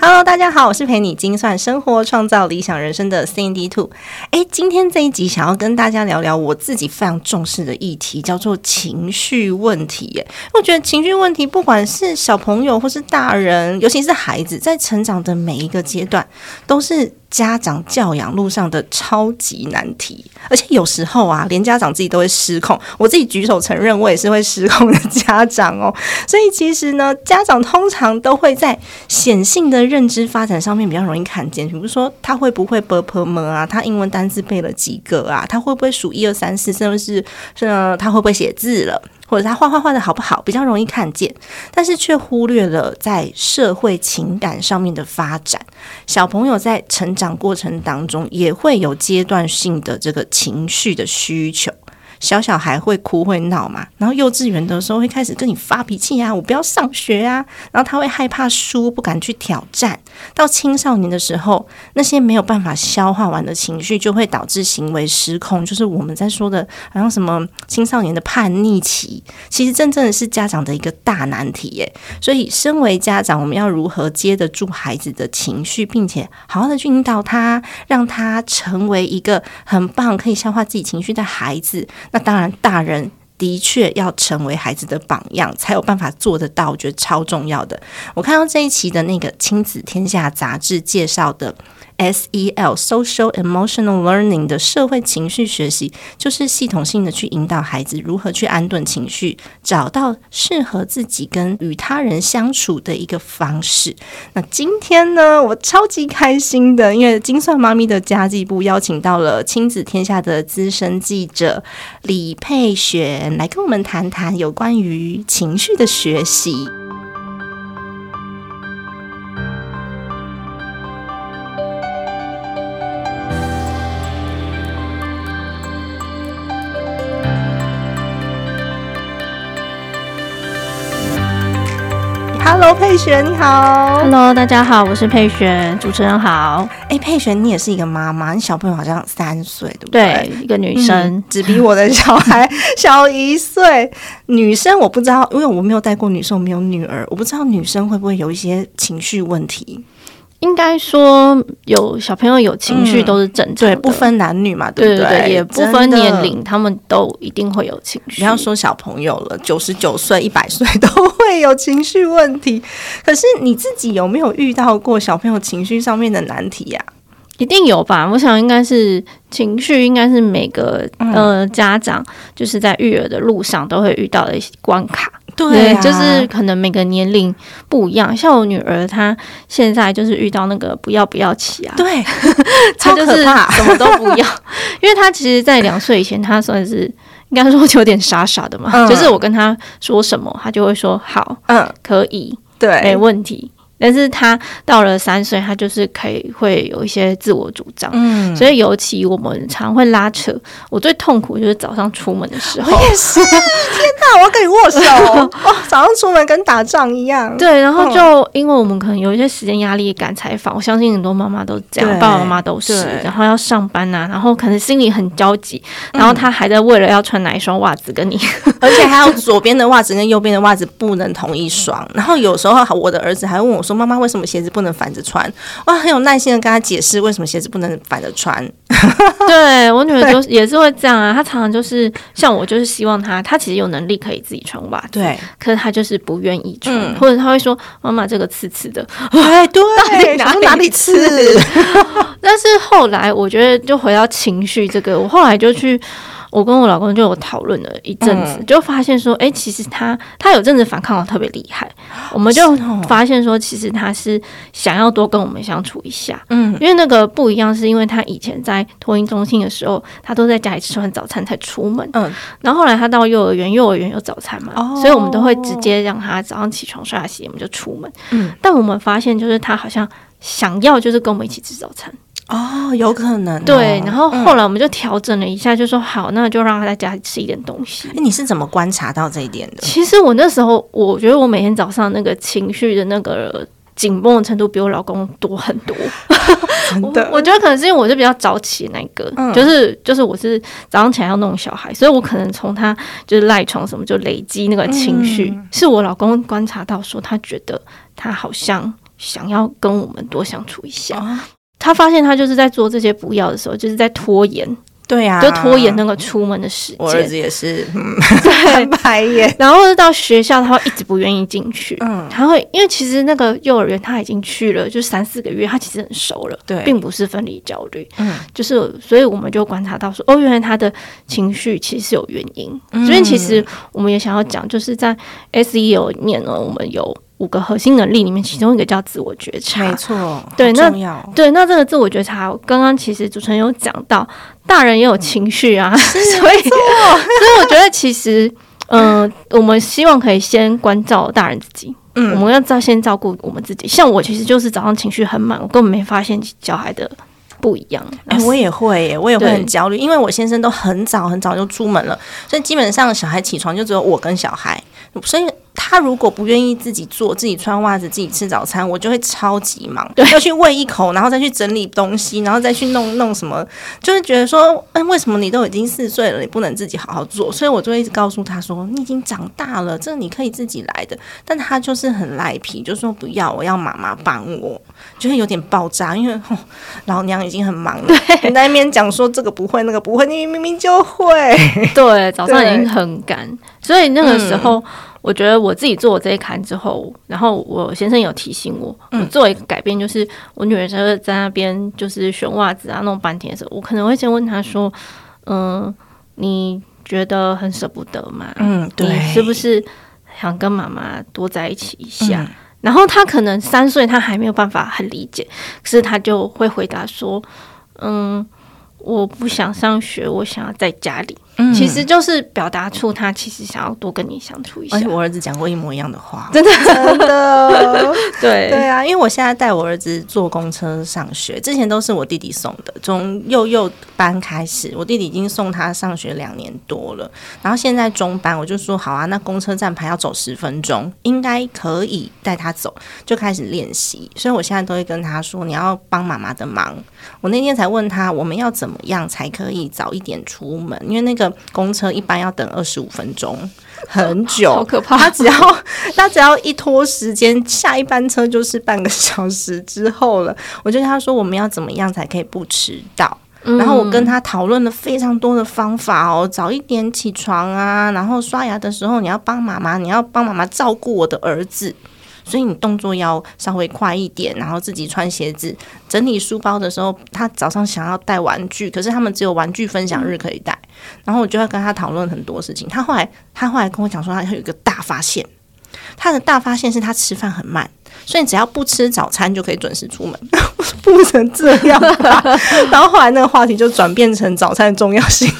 Hello，大家好，我是陪你精算生活、创造理想人生的 Cindy Two。哎，今天这一集想要跟大家聊聊我自己非常重视的议题，叫做情绪问题。耶，我觉得情绪问题，不管是小朋友或是大人，尤其是孩子，在成长的每一个阶段，都是。家长教养路上的超级难题，而且有时候啊，连家长自己都会失控。我自己举手承认，我也是会失控的家长哦。所以其实呢，家长通常都会在显性的认知发展上面比较容易看见，比如说他会不会 b p m 啊，他英文单词背了几个啊，他会不会数一二三四，甚至是是呢，他会不会写字了。或者他画画画的好不好，比较容易看见，但是却忽略了在社会情感上面的发展。小朋友在成长过程当中，也会有阶段性的这个情绪的需求。小小孩会哭会闹嘛，然后幼稚园的时候会开始跟你发脾气啊，我不要上学啊，然后他会害怕输，不敢去挑战。到青少年的时候，那些没有办法消化完的情绪，就会导致行为失控，就是我们在说的，好像什么青少年的叛逆期，其实真正的是家长的一个大难题耶。所以，身为家长，我们要如何接得住孩子的情绪，并且好好的去引导他，让他成为一个很棒可以消化自己情绪的孩子。那当然，大人的确要成为孩子的榜样，才有办法做得到。我觉得超重要的。我看到这一期的那个《亲子天下》杂志介绍的。S.E.L. Social Emotional Learning 的社会情绪学习，就是系统性的去引导孩子如何去安顿情绪，找到适合自己跟与他人相处的一个方式。那今天呢，我超级开心的，因为精算妈咪的家计部邀请到了亲子天下的资深记者李佩璇来跟我们谈谈有关于情绪的学习。Hello，佩璇，你好。Hello，大家好，我是佩璇，主持人好。哎，佩璇，你也是一个妈妈，你小朋友好像三岁，对不对？对，一个女生，只比我的小孩小一岁。女生我不知道，因为我没有带过女生，我没有女儿，我不知道女生会不会有一些情绪问题。应该说，有小朋友有情绪都是正常的，不分男女嘛，对不对？也不分年龄，他们都一定会有情绪。不要说小朋友了，九十九岁、一百岁都会有情绪问题。可是你自己有没有遇到过小朋友情绪上面的难题呀？一定有吧？我想应该是情绪，应该是每个呃家长就是在育儿的路上都会遇到的一些关卡。对，就是可能每个年龄不一样。像我女儿，她现在就是遇到那个不要不要起啊，对，她就是什么都不要。因为她其实，在两岁以前，她算是应该说有点傻傻的嘛，就是我跟她说什么，她就会说好，嗯，可以，对，没问题。但是他到了三岁，他就是可以会有一些自我主张，嗯，所以尤其我们常会拉扯。我最痛苦就是早上出门的时候，我也是，天哪，我要跟你握手 哦！早上出门跟打仗一样。对，然后就因为我们可能有一些时间压力赶采访，我相信很多妈妈都这样，爸爸妈妈都是，然后要上班呐，然后可能心里很焦急，然后他还在为了要穿哪一双袜子跟你，而且还有左边的袜子跟右边的袜子不能同一双，然后有时候我的儿子还问我。说妈妈为什么鞋子不能反着穿？哇，很有耐心的跟他解释为什么鞋子不能反着穿。对我女儿就也是会这样啊，她常常就是像我，就是希望她，她其实有能力可以自己穿袜子，对，可是她就是不愿意穿，或者她会说妈妈这个刺刺的，哎，对，哪里哪里刺？但是后来我觉得就回到情绪这个，我后来就去。我跟我老公就有讨论了一阵子，就发现说，哎，其实他他有阵子反抗的特别厉害，我们就发现说，其实他是想要多跟我们相处一下，嗯，因为那个不一样，是因为他以前在托婴中心的时候，他都在家里吃完早餐才出门，嗯，然后后来他到幼儿园，幼儿园有早餐嘛，所以我们都会直接让他早上起床刷牙洗，我们就出门，嗯，但我们发现就是他好像想要就是跟我们一起吃早餐。哦，有可能对，然后后来我们就调整了一下，就说好，那就让他在家里吃一点东西。哎，你是怎么观察到这一点的？其实我那时候，我觉得我每天早上那个情绪的那个紧绷的程度比我老公多很多。真的，我觉得可能是因为我是比较早起那个，就是就是我是早上起来要弄小孩，所以我可能从他就是赖床什么就累积那个情绪。是我老公观察到说，他觉得他好像想要跟我们多相处一下。他发现他就是在做这些不要的时候，就是在拖延，对呀，就拖延那个出门的时间。我儿子也是，嗯对，白眼。然后到学校，他会一直不愿意进去。嗯，他会因为其实那个幼儿园他已经去了，就三四个月，他其实很熟了，对，并不是分离焦虑。嗯，就是所以我们就观察到说，哦，原来他的情绪其实是有原因。所以其实我们也想要讲，就是在 S E O 里面呢，我们有。五个核心能力里面，其中一个叫自我觉察，没错，对，那对，那这个自我觉察，刚刚其实主持人有讲到，大人也有情绪啊，所以，所以我觉得其实，嗯，我们希望可以先关照大人自己，嗯，我们要照先照顾我们自己。像我其实就是早上情绪很满，我根本没发现小孩的不一样。哎，我也会，我也会很焦虑，因为我先生都很早很早就出门了，所以基本上小孩起床就只有我跟小孩，所以。他如果不愿意自己做、自己穿袜子、自己吃早餐，我就会超级忙，要去喂一口，然后再去整理东西，然后再去弄弄什么，就是觉得说，哎，为什么你都已经四岁了，你不能自己好好做？所以我就一直告诉他说，你已经长大了，这你可以自己来的。但他就是很赖皮，就说不要，我要妈妈帮我，就会有点爆炸，因为老娘已经很忙了，你在那边讲说这个不会，那个不会，你明明就会。对，早上已经很赶，所以那个时候。我觉得我自己做了这一坎之后，然后我先生有提醒我，我做一个改变，就是我女儿就是在那边就是选袜子啊弄半天的时候，我可能会先问她说：“嗯，你觉得很舍不得吗？嗯，对是不是想跟妈妈多在一起一下？”然后她可能三岁，她还没有办法很理解，可是她就会回答说：“嗯。”我不想上学，我想要在家里。嗯，其实就是表达出他其实想要多跟你相处一下。而且我儿子讲过一模一样的话，真 的真的。对对啊，因为我现在带我儿子坐公车上学，之前都是我弟弟送的。从幼幼班开始，我弟弟已经送他上学两年多了。然后现在中班，我就说好啊，那公车站牌要走十分钟，应该可以带他走，就开始练习。所以我现在都会跟他说，你要帮妈妈的忙。我那天才问他，我们要怎么样才可以早一点出门？因为那个公车一般要等二十五分钟，很久，好可怕。他只要他只要一拖时间，下一班车就是半个小时之后了。我就跟他说，我们要怎么样才可以不迟到？然后我跟他讨论了非常多的方法哦，早一点起床啊，然后刷牙的时候你要帮妈妈，你要帮妈妈照顾我的儿子。所以你动作要稍微快一点，然后自己穿鞋子、整理书包的时候，他早上想要带玩具，可是他们只有玩具分享日可以带。然后我就要跟他讨论很多事情。他后来，他后来跟我讲说，他有一个大发现。他的大发现是他吃饭很慢，所以只要不吃早餐就可以准时出门。不能这样，然后后来那个话题就转变成早餐的重要性。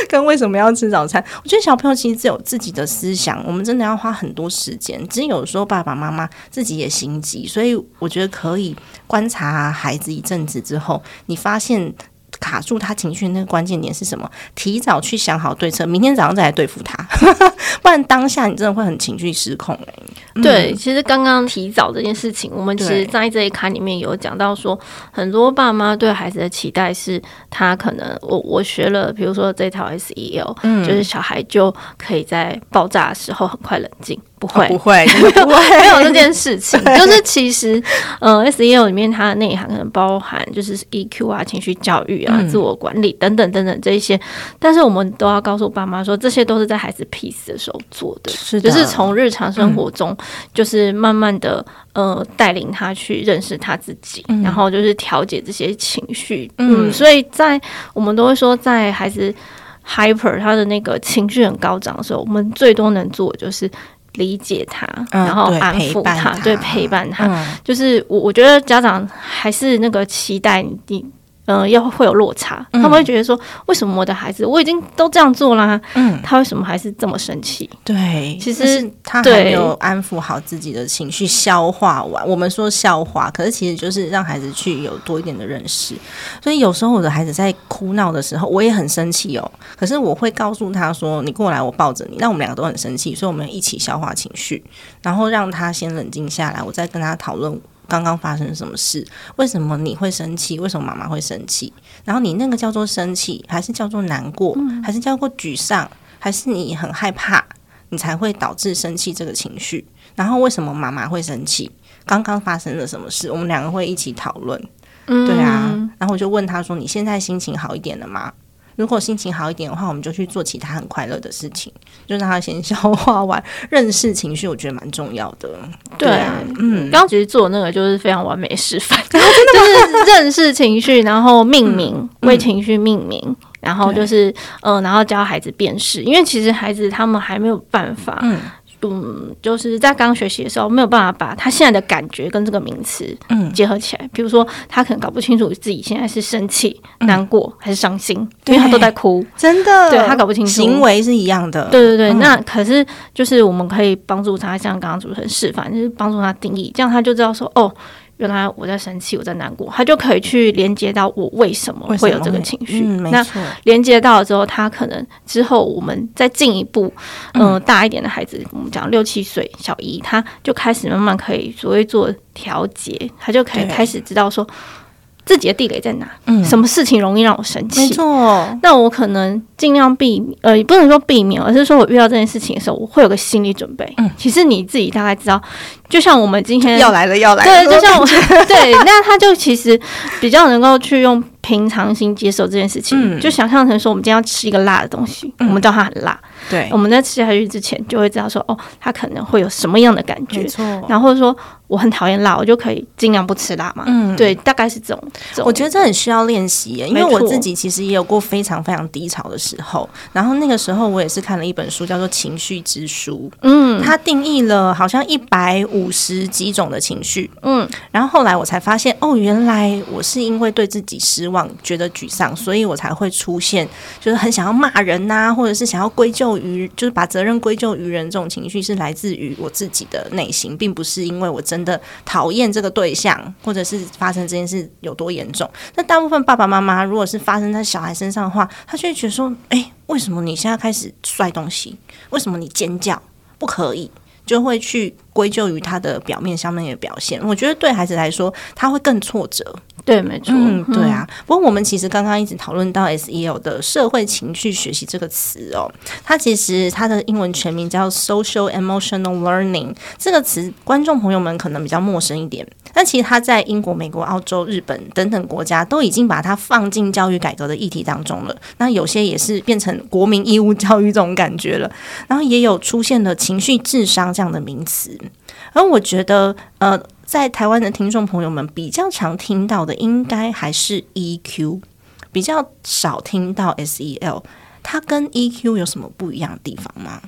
跟为什么要吃早餐？我觉得小朋友其实只有自己的思想，我们真的要花很多时间。只有时候爸爸妈妈自己也心急，所以我觉得可以观察孩子一阵子之后，你发现。卡住他情绪那个关键点是什么？提早去想好对策，明天早上再来对付他，不然当下你真的会很情绪失控哎。对，其实刚刚提早这件事情，我们其实在这一卡里面有讲到说，很多爸妈对孩子的期待是，他可能我我学了，比如说这套 S E L，嗯，就是小孩就可以在爆炸的时候很快冷静。不会，不会，不会，没有这件事情。就是其实，呃，SEO 里面它的内涵可能包含就是 E Q 啊、情绪教育啊、自我管理等等等等这一些。但是我们都要告诉爸妈说，这些都是在孩子 peace 的时候做的，就是从日常生活中，就是慢慢的呃带领他去认识他自己，然后就是调节这些情绪。嗯，所以在我们都会说，在孩子。hyper，他的那个情绪很高涨的时候，我们最多能做的就是理解他，嗯然后安抚陪伴他对，陪伴他。嗯就是我我觉得家长还是那个期待你你。嗯、要会有落差，嗯他们会觉得说，为什么我的孩子我已经都这样做啦，嗯，他为什么还是这么生气？对，其实是他还对没有安抚好自己的情绪，消化完。我们说消化，可是其实就是让孩子去有多一点的认识。所以有时候我的孩子在哭闹的时候，我也很生气哦。可是我会告诉他说：“你过来，我抱着你。”那我们两个都很生气，所以我们一起消化情绪，然后让他先冷静下来，我再跟他讨论。刚刚发生什么事？为什么你会生气？为什么妈妈会生气？然后你那个叫做生气，还是叫做难过，还是叫做沮丧，还是你很害怕？你才会导致生气这个情绪。然后为什么妈妈会生气？刚刚发生了什么事？我们两个会一起讨论。嗯对啊，然后我就问他说：“你现在心情好一点了吗？”如果心情好一点的话，我们就去做其他很快乐的事情，就让他先消化完，认识情绪，我觉得蛮重要的。对。啊，嗯，刚刚其实做的那个就是非常完美示范，就是认识情绪，然后命名，为情绪命名，然后就是呃，然后教孩子辨识，因为其实孩子他们还没有办法，嗯嗯，就是在刚学习的时候没有办法把他现在的感觉跟这个名词嗯。结合起来，比如说他可能搞不清楚自己现在是生气、嗯难过还是伤心，因为他都在哭，真的，对他搞不清楚。行为是一样的。对对对，嗯。那可是就是我们可以帮助他，像刚刚主持人示范，就是帮助他定义，这样他就知道说，哦，原来我在生气，我在难过，他就可以去连接到我为什么会有这个情绪。嗯，那，连接到了之后，他可能之后我们再进一步，嗯、大一点的孩子，我们讲六七岁小姨，他就开始慢慢可以所谓做调节，他就可以开始知道说自己的地雷在哪，嗯。什么事情容易让我生气，没错，那我可能尽量避，呃，也不能说避免，而是说我遇到这件事情的时候，我会有个心理准备。嗯。其实你自己大概知道，就像我们今天要来了，要来对，就像我 对，那他就其实比较能够去用平常心接受这件事情，嗯。就想象成说我们今天要吃一个辣的东西，我们知道它很辣，对。我，们在吃下去之前就会知道说，哦，它可能会有什么样的感觉。没，错。然后说我很讨厌辣，我就可以尽量不吃辣嘛。嗯。对，大概是这种。我觉得这很需要练习耶，因为我自己其实也有过非常非常低潮的时候，然后那个时候我也是看了一本书，叫做《情绪之书》，嗯。它定义了好像一百五十几种的情绪，嗯然后后来我才发现，哦，原来我是因为对自己失望，觉得沮丧，所以我才会出现，就是很想要骂人呐、或者是想要归咎于，就是把责任归咎于人这种情绪，是来自于我自己的内心，并不是因为我真的讨厌这个对象，或者是发生这件事有多严重。那大部分爸爸妈妈如果是发生在小孩身上的话，他就会觉得说，哎，为什么你现在开始摔东西？为什么你尖叫？不可以。就会去归咎于他的表面上面的表现。我觉得对孩子来说，他会更挫折。对，没错。嗯，对啊。不过我们其实刚刚一直讨论到 SEL 的社会情绪学习这个词哦，它其实它的英文全名叫 Social Emotional Learning。这个词观众朋友们可能比较陌生一点，但其实它在英国、美国、澳洲、日本等等国家都已经把它放进教育改革的议题当中了。那有些也是变成国民义务教育这种感觉了，然后也有出现了情绪智商这样的名词。而我觉得，呃，在台湾的听众朋友们比较常听到的，应该还是 EQ，比较少听到 SEL。它跟 EQ 有什么不一样的地方吗？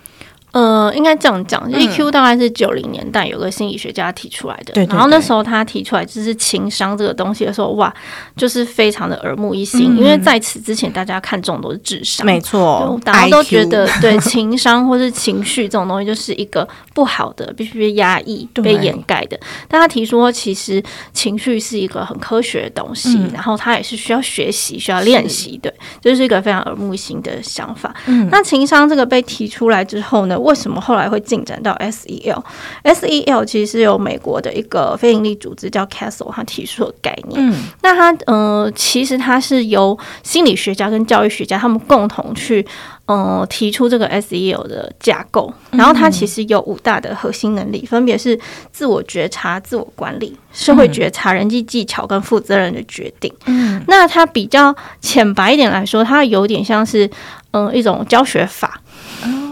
呃，应该这样讲，EQ 大概是九零年代有个心理学家提出来的，对对然后那时候他提出来就是情商这个东西的时候，哇，就是非常的耳目一新，嗯。因为在此之前大家看重都是智商，没错，大家都觉得对情商或是情绪这种东西就是一个不好的，必须被压抑、对。被掩盖的。但他提出说，其实情绪是一个很科学的东西，嗯。然后他也是需要学习、需要练习的，这是一个非常耳目一新的想法。嗯。那情商这个被提出来之后呢，为什么后来会进展到 SEL？SEL 其实是由美国的一个非营利组织叫 Castle 他提出的概念。嗯那它呃，其实它是由心理学家跟教育学家他们共同去呃提出这个 SEL 的架构，然后它其实有五大的核心能力，分别是自我觉察、自我管理、社会觉察、人际技巧跟负责任的决定。嗯那它比较浅白一点来说，它有点像是嗯、呃一种教学法。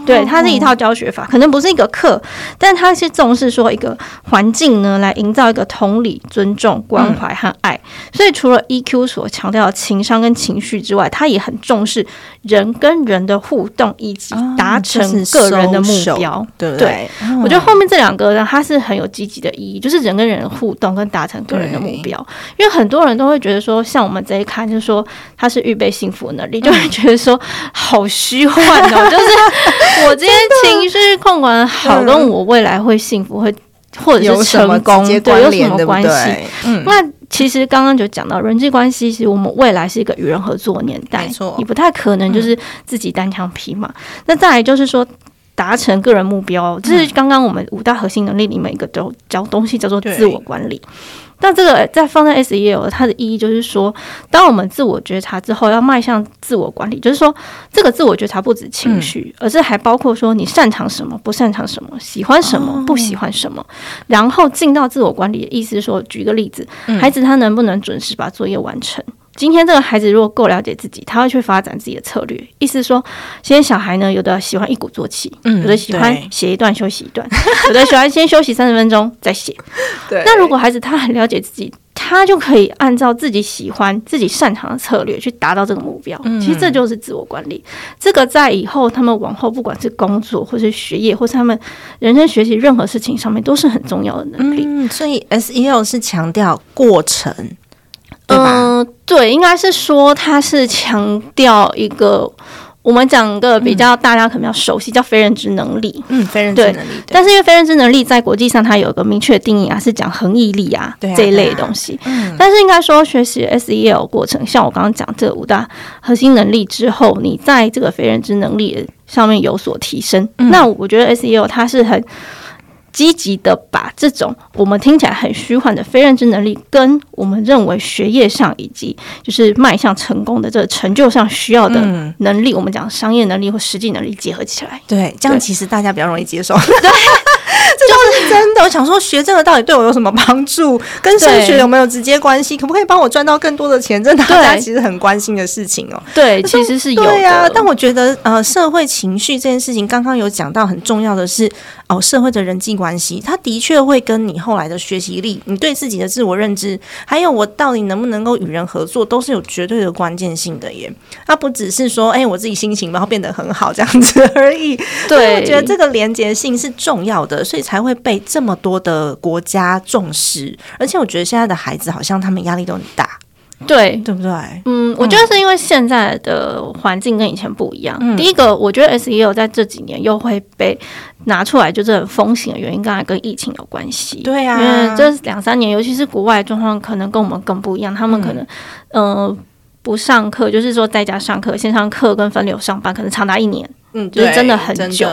对，它是一套教学法，可能不是一个课，但它是重视说一个环境呢，来营造一个同理、尊重、关怀和爱。所以除了 EQ 所强调的情商跟情绪之外，它也很重视人跟人的互动以及达成个人的目标，对？我觉得后面这两个呢，它是很有积极的意义，就是人跟人互动跟达成个人的目标。因为很多人都会觉得说，像我们这一看，就是说他是预备幸福能力，就会觉得说好虚幻哦，就是我今天情绪控管好，跟我未来会幸福会或者是成功对有什么关系？嗯，那其实刚刚就讲到人际关系，其实我们未来是一个与人合作的年代，没错，你不太可能就是自己单枪匹马。那再来就是说。达成个人目标，这是刚刚我们五大核心能力里面一个叫叫东西，叫做自我管理。那这个在放在 S E L，它的意义就是说，当我们自我觉察之后，要迈向自我管理，就是说，这个自我觉察不止情绪，而是还包括说你擅长什么，不擅长什么，喜欢什么，不喜欢什么，然后进到自我管理的意思是说，举个例子，孩子他能不能准时把作业完成？今天这个孩子如果够了解自己，他会去发展自己的策略。意思是说，现在小孩呢，有的喜欢一鼓作气，有的喜欢写一段休息一段，有的喜欢先休息三十分钟再写。对。那如果孩子他很了解自己，他就可以按照自己喜欢、自己擅长的策略去达到这个目标。其实这就是自我管理。这个在以后他们往后不管是工作，或是学业，或是他们人生学习任何事情上面，都是很重要的能力。嗯，所以 S E L 是强调过程。嗯，对，应该是说它是强调一个我们讲个比较大家可能比较熟悉叫非认知能力，嗯，非认知能力。但是因为非认知能力在国际上它有一个明确的定义啊，是讲恒毅力啊这一类的东西。嗯，但是应该说学习 S E L 过程，像我刚刚讲这五大核心能力之后，你在这个非认知能力上面有所提升，那我觉得 S E L 它是很。积极的把这种我们听起来很虚幻的非认知能力，跟我们认为学业上以及就是迈向成功的这个成就上需要的能力，我们讲商业能力或实际能力结合起来，对，这样其实大家比较容易接受。对。就是真的，我想说学这个到底对我有什么帮助？跟升学有没有直接关系？可不可以帮我赚到更多的钱？这大家其实很关心的事情哦。对，其实是有的。但我觉得呃，社会情绪这件事情，刚刚有讲到很重要的是哦，社会的人际关系，它的确会跟你后来的学习力、你对自己的自我认知，还有我到底能不能够与人合作，都是有绝对的关键性的耶。它不只是说哎，我自己心情然后变得很好这样子而已。对，我觉得这个连接性是重要的，所以。才会被这么多的国家重视，而且我觉得现在的孩子好像他们压力都很大，对对不对？嗯，我觉得是因为现在的环境跟以前不一样。第一个，我觉得 S E O 在这几年又会被拿出来，就是很风行的原因，刚才跟疫情有关系。对啊，因为这两三年，尤其是国外状况，可能跟我们更不一样。他们可能嗯不上课，就是说在家上课，线上课跟分流上班，可能长达一年，嗯，就是真的很久。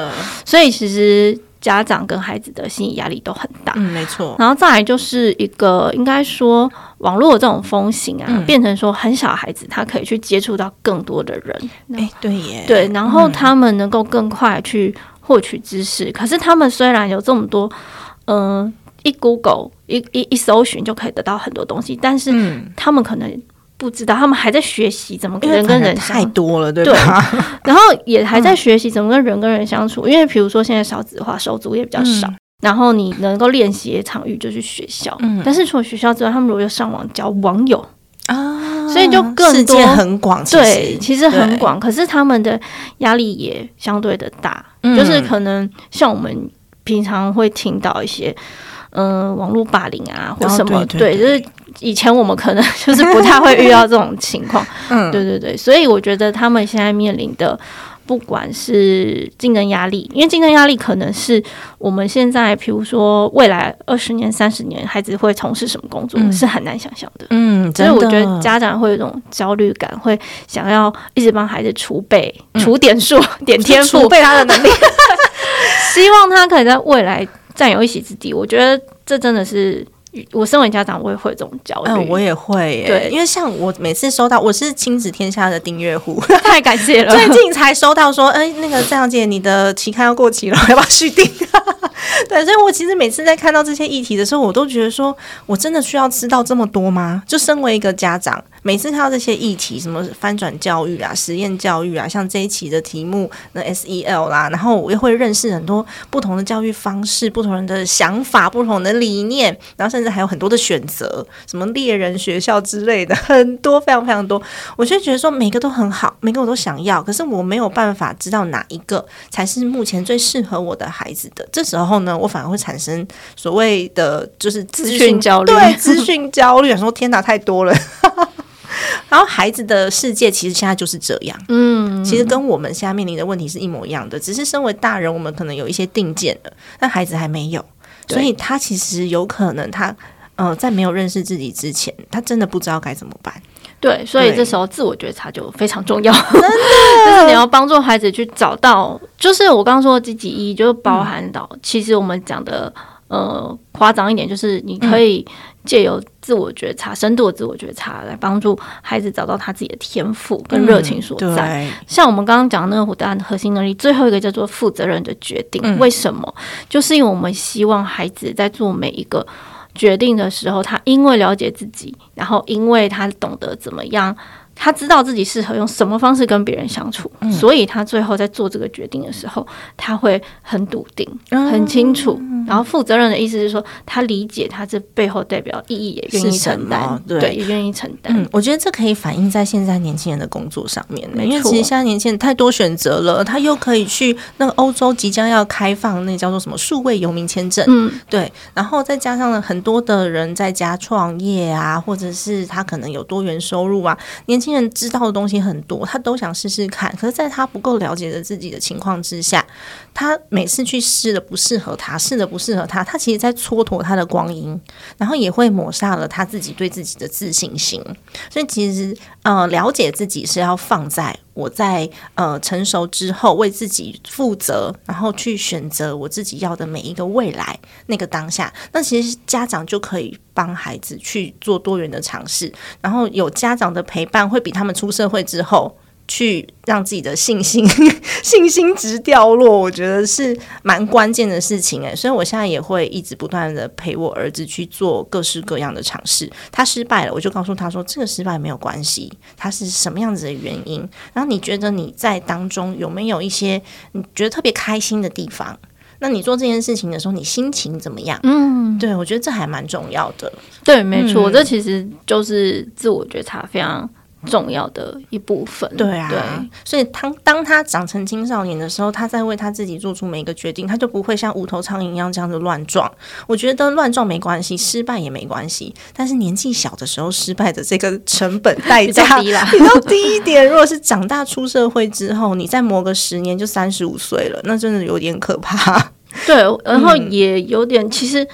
所以其实。家长跟孩子的心理压力都很大，嗯，没错。然后再来就是一个，应该说网络这种风行啊，变成说很小孩子他可以去接触到更多的人，哎，对耶，对，然后他们能够更快去获取知识。可是他们虽然有这么多，嗯，一 Google 一一一搜寻就可以得到很多东西，但是他们可能。不知道，他们还在学习怎么跟人跟人太多了，对吧？然后也还在学习怎么跟人跟人相处，因为比如说现在少子化，手足也比较少。然后你能够练习的场域就是学校，但是除了学校之外，他们如果要上网交网友啊，所以就更多很广，对，其实很广。可是他们的压力也相对的大，就是可能像我们平常会听到一些。嗯，网络霸凌啊，或什么，对，就是以前我们可能 就是不太会遇到这种情况，嗯，对对对，所以我觉得他们现在面临的，不管是竞争压力，因为竞争压力可能是我们现在，比如说未来二十年、三十年，孩子会从事什么工作，是很难想象的，嗯，所以我觉得家长会有一种焦虑感，会想要一直帮孩子储备、储点数、点天赋，储备他的能力，希望他可以在未来。占有一席之地，我觉得这真的是我身为家长，我也会这种焦虑。嗯我也会，对，因为像我每次收到，我是亲子天下的订阅户，太感谢了。最近才收到说，哎，那个张小姐，你的期刊要过期了，要不要续订？对，所以我其实每次在看到这些议题的时候，我都觉得说，我真的需要知道这么多吗？就身为一个家长，每次看到这些议题，什么翻转教育啊、实验教育啊，像这一期的题目，那 SEL 啦，然后我又会认识很多不同的教育方式、不同人的想法、不同的理念，然后甚至还有很多的选择，什么猎人学校之类的，很多非常非常多。我就觉得说，每个都很好，每个我都想要，可是我没有办法知道哪一个才是目前最适合我的孩子的。这时候呢，我反而会产生所谓的就是资讯焦虑对资讯焦虑，说天哪，太多了。然后孩子的世界其实现在就是这样，嗯，其实跟我们现在面临的问题是一模一样的，只是身为大人，我们可能有一些定见了，但孩子还没有，所以他其实有可能他呃在没有认识自己之前，他真的不知道该怎么办。对，所以这时候自我觉察就非常重要，真的，就是你要帮助孩子去找到，就是我刚刚说的积极意义，就是包含到，其实我们讲的呃夸张一点，就是你可以借由自我觉察、深度的自我觉察来帮助孩子找到他自己的天赋跟热情所在。对，像我们刚刚讲的那个五大核心能力，最后一个叫做负责任的决定。嗯为什么？就是因为我们希望孩子在做每一个决定的时候，他因为了解自己，然后因为他懂得怎么样。他知道自己适合用什么方式跟别人相处，嗯。所以他最后在做这个决定的时候，他会很笃定、嗯很清楚。然后负责任的意思是说，他理解他这背后代表意义，也愿意承担，对。对，也愿意承担。嗯，我觉得这可以反映在现在年轻人的工作上面，因为其实现在年轻人太多选择了，他又可以去那个欧洲即将要开放那叫做什么数位游民签证，嗯，对，然后再加上了很多的人在家创业啊，或者是他可能有多元收入啊，年轻人知道的东西很多，他都想试试看。可是，在他不够了解的自己的情况之下，他每次去试的不适合他，试的不适合他，他其实在蹉跎他的光阴，然后也会抹杀了他自己对自己的自信心。所以，其实呃，了解自己是要放在我在呃成熟之后为自己负责，然后去选择我自己要的每一个未来那个当下。那其实家长就可以帮孩子去做多元的尝试，然后有家长的陪伴，会比他们出社会之后。去让自己的信心 信心值掉落，我觉得是蛮关键的事情诶。所以我现在也会一直不断的陪我儿子去做各式各样的尝试。他失败了，我就告诉他说，这个失败没有关系，他是什么样子的原因。然后你觉得你在当中有没有一些你觉得特别开心的地方？那你做这件事情的时候，你心情怎么样？嗯，对我觉得这还蛮重要的。对，没错，嗯这其实就是自我觉察非常重要的一部分。对啊，对，所以当当他长成青少年的时候，他在为他自己做出每一个决定，他就不会像无头苍蝇一样这样子乱撞。我觉得乱撞没关系，失败也没关系，但是年纪小的时候失败的这个成本代比较价低啦 比较低一点。如果是长大出社会之后，你再磨个十年就三十五岁了，那真的有点可怕。对，然后嗯也有点，其实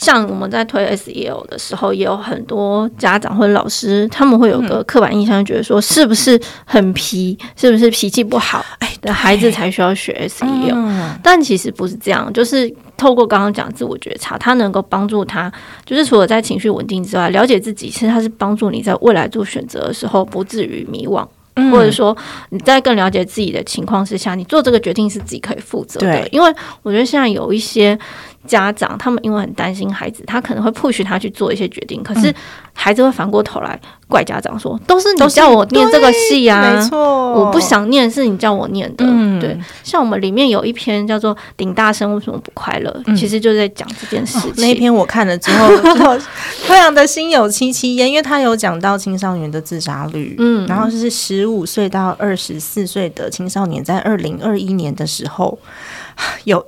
像我们在推 SEL 的时候，也有很多家长或者老师，他们会有嗯个刻板印象，觉得说是不是很皮，是不是脾气不好哎，的孩子才需要学 SEL。嗯，但其实不是这样，就是透过刚刚讲自我觉察，它能够帮助他，就是除了在情绪稳定之外，了解自己，其实它是帮助你在未来做选择的时候不至于迷惘。嗯或者说你在更了解自己的情况之下，你做这个决定是自己可以负责的。因为我觉得现在有一些家长，他们因为很担心孩子，他可能会 push 他去做一些决定，可是孩子会反过头来怪家长说：“都是你叫我念这个戏啊，没错，我不想念，是你叫我念的。嗯。对，像我们里面有一篇叫做《顶大声为什么不快乐》，其实就在讲这件事情。哦那一篇我看了之后，之后非常的心有戚戚焉，因为他有讲到青少年的自杀率，嗯。然后是十五岁到二十四岁的青少年，在二零二一年的时候，有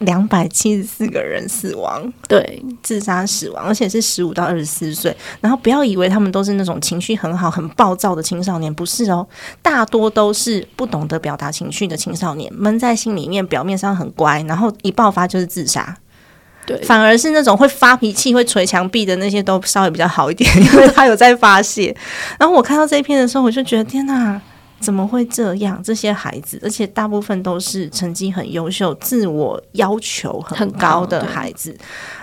两百七十四个人死亡，对，自杀死亡，而且是十五到二十四岁。然后不要以为他们都是那种情绪很好、很暴躁的青少年，不是哦，大多都是不懂得表达情绪的青少年，闷在心里面，表面上很乖，然后一爆发就是自杀。对，反而是那种会发脾气、会捶墙壁的那些都稍微比较好一点，因为他有在发泄。然后我看到这一篇的时候，我就觉得天哪，怎么会这样？这些孩子，而且大部分都是成绩很优秀、自我要求很很高的孩子，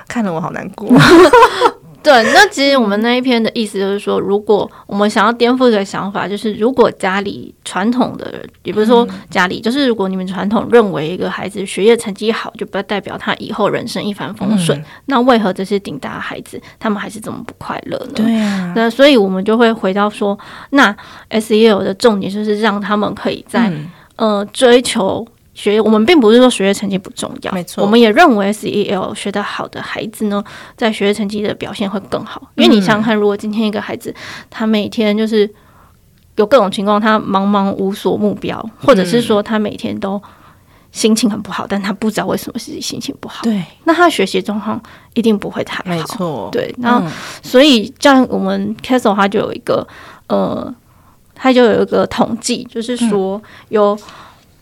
看了我好难过。对，那其实我们那一篇的意思就是说，如果我们想要颠覆这个想法，就是如果家里传统的，也不是说家里，就是如果你们传统认为一个孩子学业成绩好，就不代表他以后人生一帆风顺，那为何这些顶大的孩子他们还是这么不快乐呢？对啊，那所以我们就会回到说，那 S E L 的重点就是让他们可以在呃追求。学业，我们并不是说学业成绩不重要，没错。我们也认为 S E L 学得好的孩子呢，在学业成绩的表现会更好。因为你想想看，如果今天一个孩子他每天就是有各种情况，他茫茫无所目标，或者是说他每天都心情很不好，但他不知道为什么自己心情不好，对，那他学习状况一定不会太好。没错，对。然后，所以像我们 Castle 他就有一个呃，他就有一个统计，就是说有。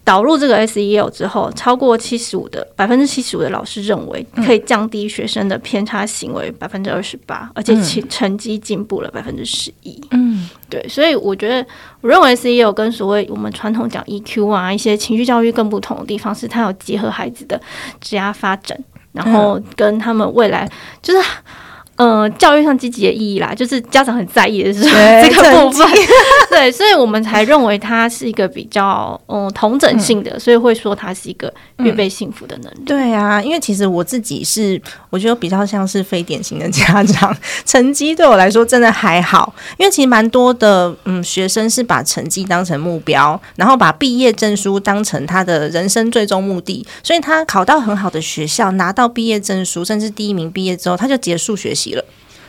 导入这个 S E L 之后，超过七十五的百分之七十五的老师认为可以降低学生的偏差行为百分之二十八，而且其成绩进步了百分之十一。嗯，对，所以我觉得我认为 S E L 跟所谓我们传统讲 E Q 啊一些情绪教育更不同的地方，是它有结合孩子的职业发展，然后跟他们未来就是。嗯，教育上积极的意义啦，就是家长很在意的是 这个部分，对，所以我们才认为它是一个比较嗯同整性的，所以会说它是一个预备幸福的能力。对啊，因为其实我自己是我觉得比较像是非典型的家长，成绩对我来说真的还好，因为其实蛮多的嗯学生是把成绩当成目标，然后把毕业证书当成他的人生最终目的，所以他考到很好的学校，拿到毕业证书，甚至第一名毕业之后，他就结束学习。了，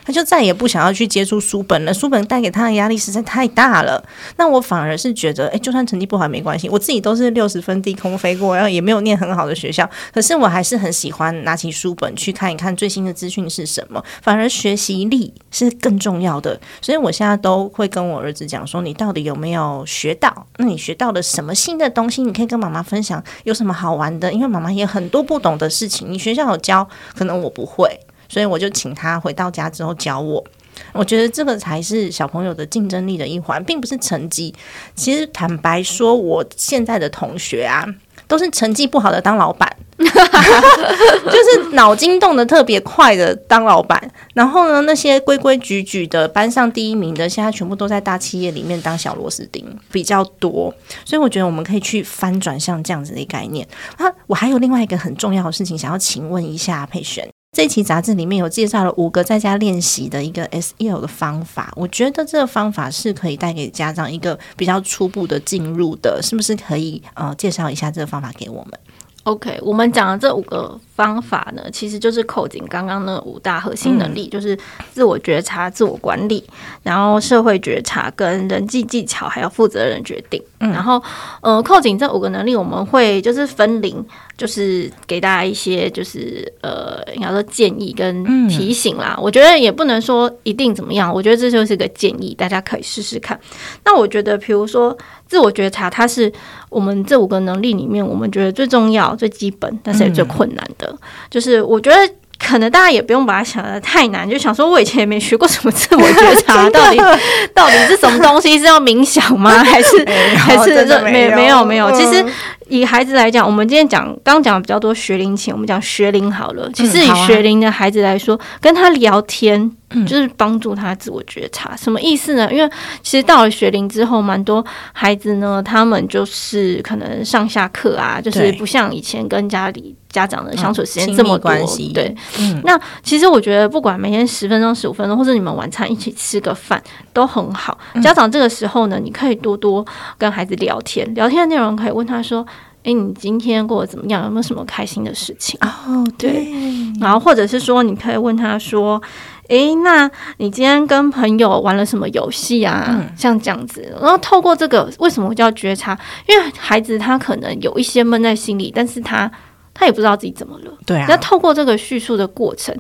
他就再也不想要去接触书本了。书本带给他的压力实在太大了。那我反而是觉得，哎，就算成绩不好没关系，我自己都是六十分低空飞过，然后也没有念很好的学校，可是我还是很喜欢拿起书本去看一看最新的资讯是什么。反而学习力是更重要的。所以我现在都会跟我儿子讲说，你到底有没有学到？那你学到了什么新的东西？你可以跟妈妈分享，有什么好玩的？因为妈妈也很多不懂的事情，你学校有教，可能我不会。所以我就请他回到家之后教我，我觉得这个才是小朋友的竞争力的一环，并不是成绩。其实坦白说，我现在的同学啊，都是成绩不好的当老板，就是脑筋动得特别快的当老板。然后呢，那些规规矩矩的班上第一名的，现在全部都在大企业里面当小螺丝钉比较多。所以我觉得我们可以去翻转像这样子的概念啊。我还有另外一个很重要的事情想要请问一下佩璇。这期杂志里面有介绍了五个在家练习的一个 S E L 的方法，我觉得这个方法是可以带给家长一个比较初步的进入的，是不是可以呃介绍一下这个方法给我们？？OK，我们讲的这五个方法呢，其实就是扣紧刚刚那五大核心能力，就是自我觉察、自我管理，然后社会觉察跟人际技巧，还有负责任决定。然后呃，扣紧这五个能力，我们会就是分零。就是给大家一些，就是呃，应该说建议跟提醒啦。我觉得也不能说一定怎么样，我觉得这就是个建议，大家可以试试看。那我觉得，比如说自我觉察，它是我们这五个能力里面，我们觉得最重要、最基本，但是也最困难的。就是我觉得。可能大家也不用把它想的太难，就想说我以前也没学过什么自我 觉察，到底 到底是什么东西？是要冥想吗？还 是还是没没有没有？其实以孩子来讲，我们今天讲刚讲比较多学龄前，我们讲学龄好了。其实以学龄的孩子来说，跟他聊天。就是帮助他自我觉察，什么意思呢？因为其实到了学龄之后，蛮多孩子呢，他们就是可能上下课啊，就是不像以前跟家里家长的相处时间这么多。对，那其实我觉得，不管每天十分钟、十五分钟，或者你们晚餐一起吃个饭，都很好。家长这个时候呢，你可以多多跟孩子聊天，聊天的内容可以问他说：“哎，你今天过得怎么样？有没有什么开心的事情？”哦，对。然后或者是说，你可以问他说。诶，那你今天跟朋友玩了什么游戏啊？像这样子，然后透过这个，为什么叫觉察？因为孩子他可能有一些闷在心里，但是他他也不知道自己怎么了。对啊。那透过这个叙述的过程，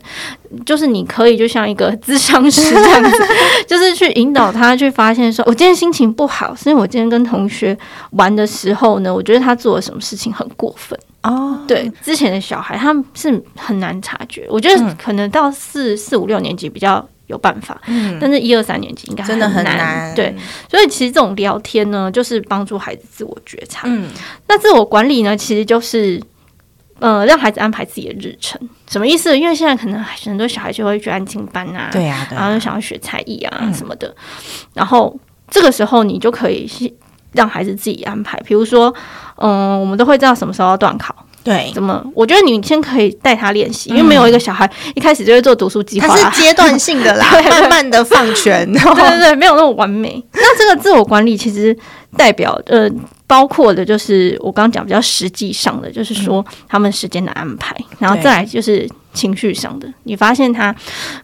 就是你可以就像一个咨商师这样子，就是去引导他去发现，说我今天心情不好，是因为我今天跟同学玩的时候呢，我觉得他做了什么事情很过分。哦，对，之前的小孩他们是很难察觉，我觉得可能到四四五六年级比较有办法，嗯，但是一二三年级应该真的很难，对，所以其实这种聊天呢，就是帮助孩子自我觉察，嗯，那自我管理呢，其实就是呃，让孩子安排自己的日程，什么意思？因为现在可能很多小孩就会去安静班啊，对呀、对啊。然后就想要学才艺啊什么的，然后这个时候你就可以是让孩子自己安排，比如说，嗯、我们都会知道什么时候要断考，对，怎么？我觉得你先可以带他练习，因为没有一个小孩一开始就会做读书计划啦，它是阶段性的啦，慢慢的放权，对对对，没有那么完美。那这个自我管理其实代表呃，包括的就是我刚刚讲比较实际上的，就是说他们时间的安排，然后再来就是情绪上的。你发现他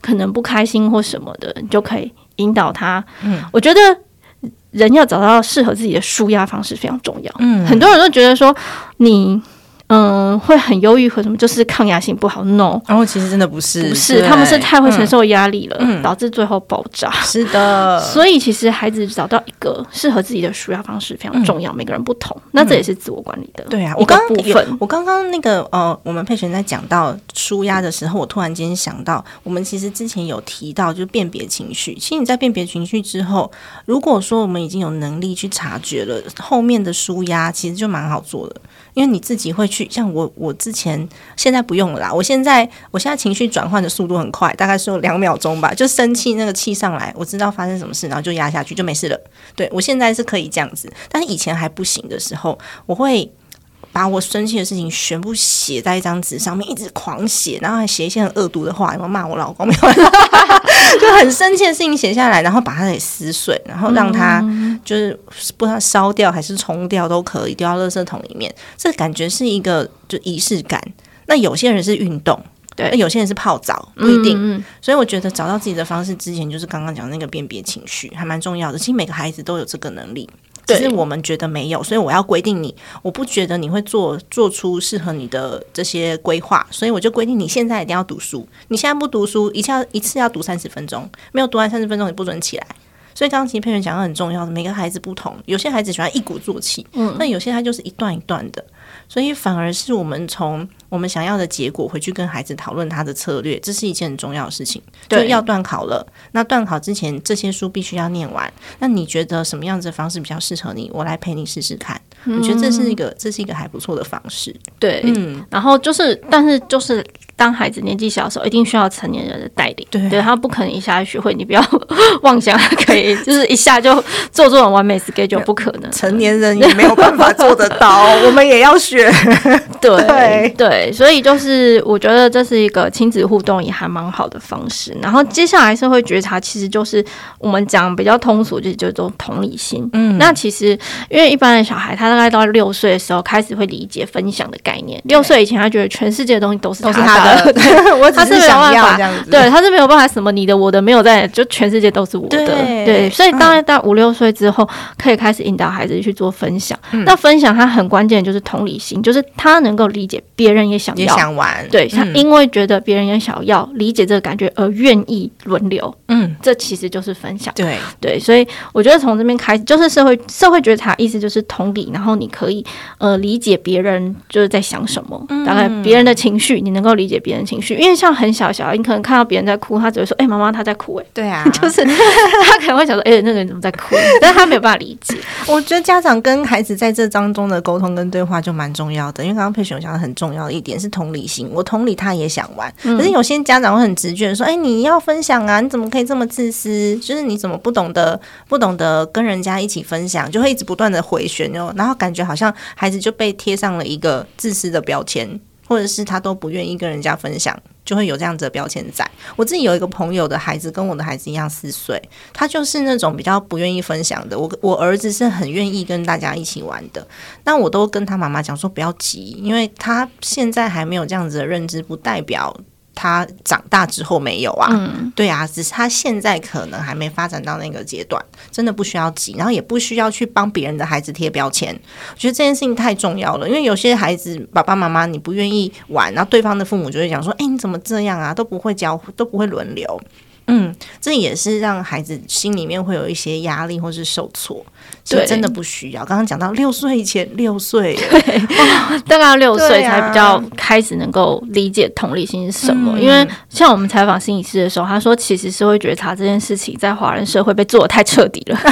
可能不开心或什么的，你就可以引导他。嗯我觉得。人要找到适合自己的舒压方式非常重要。嗯很多人都觉得说你嗯会很忧郁或什么，就是抗压性不好。No，然后其实真的不是，不是，他们是太会承受压力了，嗯导致最后爆炸。是的，所以其实孩子找到一个适合自己的舒压方式非常重要，每个人不同，那这也是自我管理的对啊，我刚刚有部分。我刚刚那个呃，我们佩璇在讲到舒压的时候，我突然间想到，我们其实之前有提到，就是辨别情绪。其实你在辨别情绪之后，如果说我们已经有能力去察觉了，后面的舒压其实就蛮好做的。因为你自己会去，像我，我之前现在不用了啦。我现在，我现在情绪转换的速度很快，大概是两秒钟吧。就生气那个气上来，我知道发生什么事，然后就压下去，就没事了。对我现在是可以这样子，但是以前还不行的时候，我会把我生气的事情全部写在一张纸上面，一直狂写，然后还写一些很恶毒的话，有没有骂我老公？没有，就很生气的事情写下来，然后把它给撕碎，然后让它就是不知道烧掉还是冲掉都可以，丢到垃圾桶里面。这感觉是一个就仪式感。那有些人是运动。对那有些人是泡澡，不一定。嗯嗯所以我觉得找到自己的方式之前，就是刚刚讲那个辨别情绪，还蛮重要的。其实每个孩子都有这个能力，只是我们觉得没有，所以我要规定你，我不觉得你会做做出适合你的这些规划，所以我就规定你现在一定要读书。你现在不读书，一下一次要读三十分钟，没有读完三十分钟你不准起来。所以刚刚其实佩璇讲的很重要的，每个孩子不同，有些孩子喜欢一鼓作气，嗯，那有些他就是一段一段的，所以反而是我们从我们想要的结果回去跟孩子讨论他的策略，这是一件很重要的事情。就对要断考了，那断考之前这些书必须要念完。那你觉得什么样子的方式比较适合你？我来陪你试试看。我觉得这是一个这是一个还不错的方式。对，嗯，然后就是，但是就是当孩子年纪小的时候，一定需要成年人的带领。对他不可能一下就学会，你不要 妄想他可以就是一下就做这种完美 schedule，不可能。成年人也没有办法做得到，我们也要学。对 对对，所以就是我觉得这是一个亲子互动也还蛮好的方式。然后接下来社会觉察，其实就是我们讲比较通俗，就是这种同理心。嗯那其实因为一般的小孩，他大概到六岁的时候开始会理解分享的概念。六岁以前，他觉得全世界的东西都是都是他他的，我只他是没有想办法要这样子。对，他是没有办法什么你的我的没有在，就全世界都是我的。对对，所以当然到五六岁之后，可以开始引导孩子去做分享。那分享他很关键的就是同理心，就是他能够理解别人也想也要。想玩。对他，嗯因为觉得别人也想要理解这个感觉而愿意轮流，嗯，这其实就是分享。对，对，所以我觉得从这边开始，就是社会社会觉察，意思就是同理，然后你可以呃理解别人就是在想什么，大概别人的情绪，你能够理解别人情绪，因为像很小小孩，你可能看到别人在哭，他只会说：“哎、妈妈，他在哭。”哎，对啊，就是他可能会想说：“哎、那个人怎么在哭？”但是他没有办法理解。我觉得家长跟孩子在这当中的沟通跟对话就蛮重要的，因为刚刚佩璇讲的很重要的一点是同理心，我同理他也想玩，可是有些家长会很直觉地说：“哎，你要分享啊，你怎么可以这么自私？就是你怎么不懂得不懂得跟人家一起分享，就会一直不断的回旋哦，然后感觉好像孩子就被贴上了一个自私的标签，或者是他都不愿意跟人家分享。”就会有这样子的标签在。我自己有一个朋友的孩子跟我的孩子一样四岁，他就是那种比较不愿意分享的。我我儿子是很愿意跟大家一起玩的，那我都跟他妈妈讲说不要急，因为他现在还没有这样子的认知，不代表。他长大之后没有啊，嗯对啊，只是他现在可能还没发展到那个阶段，真的不需要急，然后也不需要去帮别人的孩子贴标签。我觉得这件事情太重要了，因为有些孩子爸爸妈妈你不愿意玩，然后对方的父母就会讲说：“哎，你怎么这样啊？都不会教，都不会轮流。”嗯，这也是让孩子心里面会有一些压力或是受挫，所以对真的不需要。刚刚讲到六岁以前，六岁 大概要六岁才比较开始能够理解同理心是什么。嗯因为像我们采访心理师的时候，他说其实是会觉察这件事情在华人社会被做的太彻底了，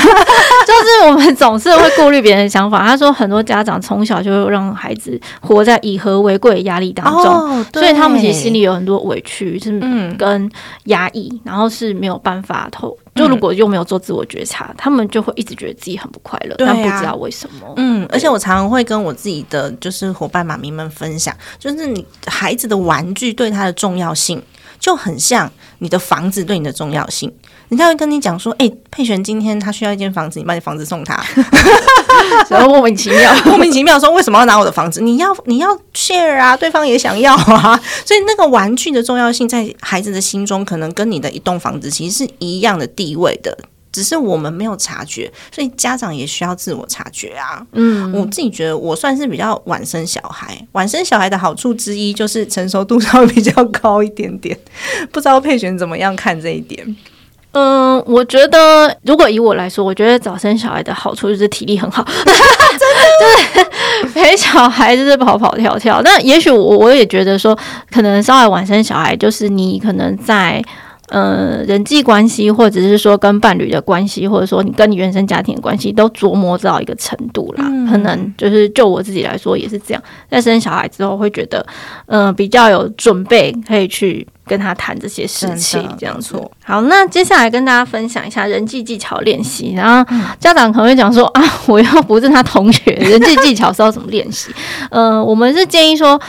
就是我们总是会顾虑别人的想法。他说很多家长从小就让孩子活在以和为贵的压力当中。哦，所以他们其实心里里有很多委屈，是嗯跟压抑，然后是没有办法透。就如果又没有做自我觉察，他们就会一直觉得自己很不快乐，但不知道为什么。嗯，而且我常常会跟我自己的就是伙伴妈咪们分享，就是你孩子的玩具对他的重要性，就很像你的房子对你的重要性。人家会跟你讲说，哎、佩璇今天他需要一间房子，你把你房子送他，然后莫名其妙。莫名其妙说为什么要拿我的房子？你要你要 share 啊，对方也想要啊，所以那个玩具的重要性在孩子的心中，可能跟你的一栋房子其实是一样的地位的。只是我们没有察觉，所以家长也需要自我察觉啊。嗯，我自己觉得我算是比较晚生小孩，晚生小孩的好处之一就是成熟度稍微比较高一点点。不知道佩璇怎么样看这一点？嗯，我觉得如果以我来说，我觉得早生小孩的好处就是体力很好，真的，就是陪小孩就是跑跑跳跳。那也许我我也觉得说，可能稍微晚生小孩，就是你可能在。呃，人际关系，或者是说跟伴侣的关系，或者说你跟你原生家庭的关系，都琢磨到一个程度啦。可能就是就我自己来说也是这样，在生小孩之后会觉得，嗯、比较有准备，可以去跟他谈这些事情，这样子没错。好，那接下来跟大家分享一下人际技巧练习。然后家长可能会讲说啊，我又不是他同学，人际技巧是要怎么练习？呃，我们是建议说。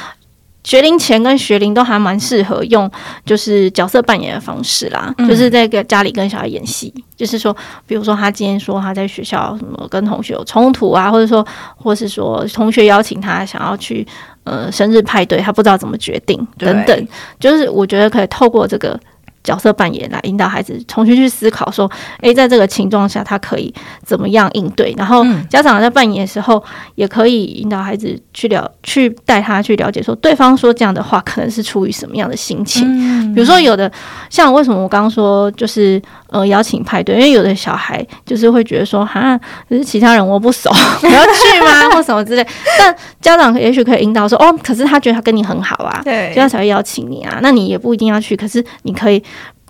学龄前跟学龄都还蛮适合用，就是角色扮演的方式啦，就是在跟家里跟小孩演戏，就是说，比如说他今天说他在学校什么跟同学有冲突啊，或者说，或是说同学邀请他想要去呃生日派对，他不知道怎么决定等等，就是我觉得可以透过这个角色扮演来引导孩子重新去思考，说，诶，在这个情况下他可以怎么样应对？然后家长在扮演的时候，也可以引导孩子去了，去带他去了解，说对方说这样的话可能是出于什么样的心情。比如说有的像为什么我刚刚说就是呃邀请派对，因为有的小孩就是会觉得说，哈，可是其他人我不熟，我要去吗？或什么之类。但家长也许可以引导说，哦，可是他觉得他跟你很好啊，对所以他才会邀请你啊。那你也不一定要去，可是你可以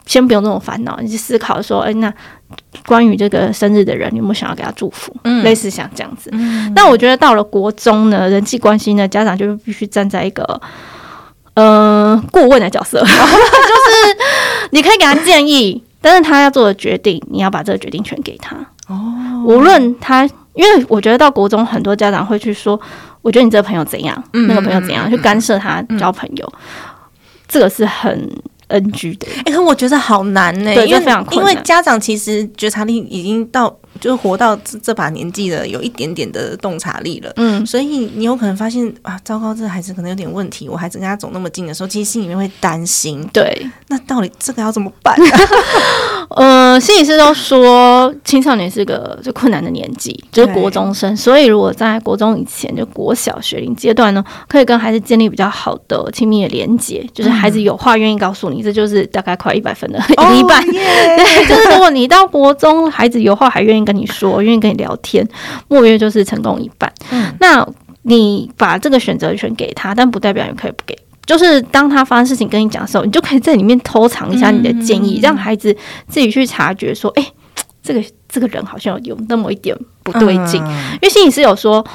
先不用这种烦恼，你去思考说，哎、那关于这个生日的人，你有没有想要给他祝福？嗯类似像这样子。但我觉得到了国中呢，人际关系呢，家长就必须站在一个。呃，顾问的角色 就是你可以给他建议，但是他要做的决定，你要把这个决定权给他。哦，无论他，因为我觉得到国中，很多家长会去说，我觉得你这个朋友怎样，嗯那个朋友怎样，去干涉他交朋友，这个是很 NG 的。哎、可我觉得好难呢、因为家长其实觉察力已经到，就是活到这这把年纪了，有一点点的洞察力了。嗯，所以你有可能发现啊，糟糕，这孩子可能有点问题。我孩子跟他走那么近的时候，其实心里面会担心。对，那到底这个要怎么办、呃，心理师都说青少年是个最困难的年纪，就是国中生，所以如果在国中以前，就国小学龄阶段呢，可以跟孩子建立比较好的亲密的连接，就是孩子有话愿意告诉你，这就是大概快一百分的一半。对，就是如果你到国中，孩子有话还愿意跟你说，愿意跟你聊天，莫约就是成功一半。嗯那你把这个选择权给他，但不代表你可以不给。就是当他发生事情跟你讲的时候，你就可以在里面偷藏一下你的建议，让孩子自己去察觉说，哎、这个这个人好像有那么一点不对劲。嗯因为心理师有说，